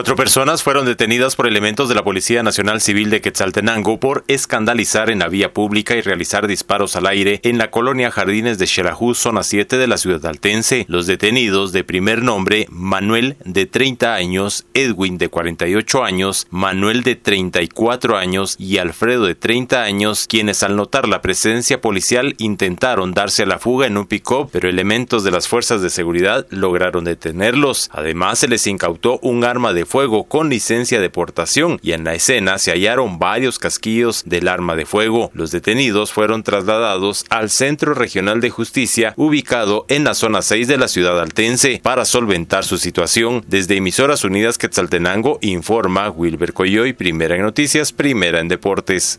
Cuatro personas fueron detenidas por elementos de la Policía Nacional Civil de Quetzaltenango por escandalizar en la vía pública y realizar disparos al aire en la colonia Jardines de Xelajú, zona 7 de la ciudad altense. Los detenidos de primer nombre, Manuel de 30 años, Edwin de 48 años, Manuel de 34 años y Alfredo de 30 años, quienes al notar la presencia policial intentaron darse a la fuga en un pick-up, pero elementos de las fuerzas de seguridad lograron detenerlos. Además, se les incautó un arma de fuego con licencia de portación y en la escena se hallaron varios casquillos del arma de fuego. Los detenidos fueron trasladados al Centro Regional de Justicia ubicado en la zona 6 de la ciudad altense para solventar su situación. Desde Emisoras Unidas Quetzaltenango informa Wilber Coyoy, primera en noticias, primera en deportes.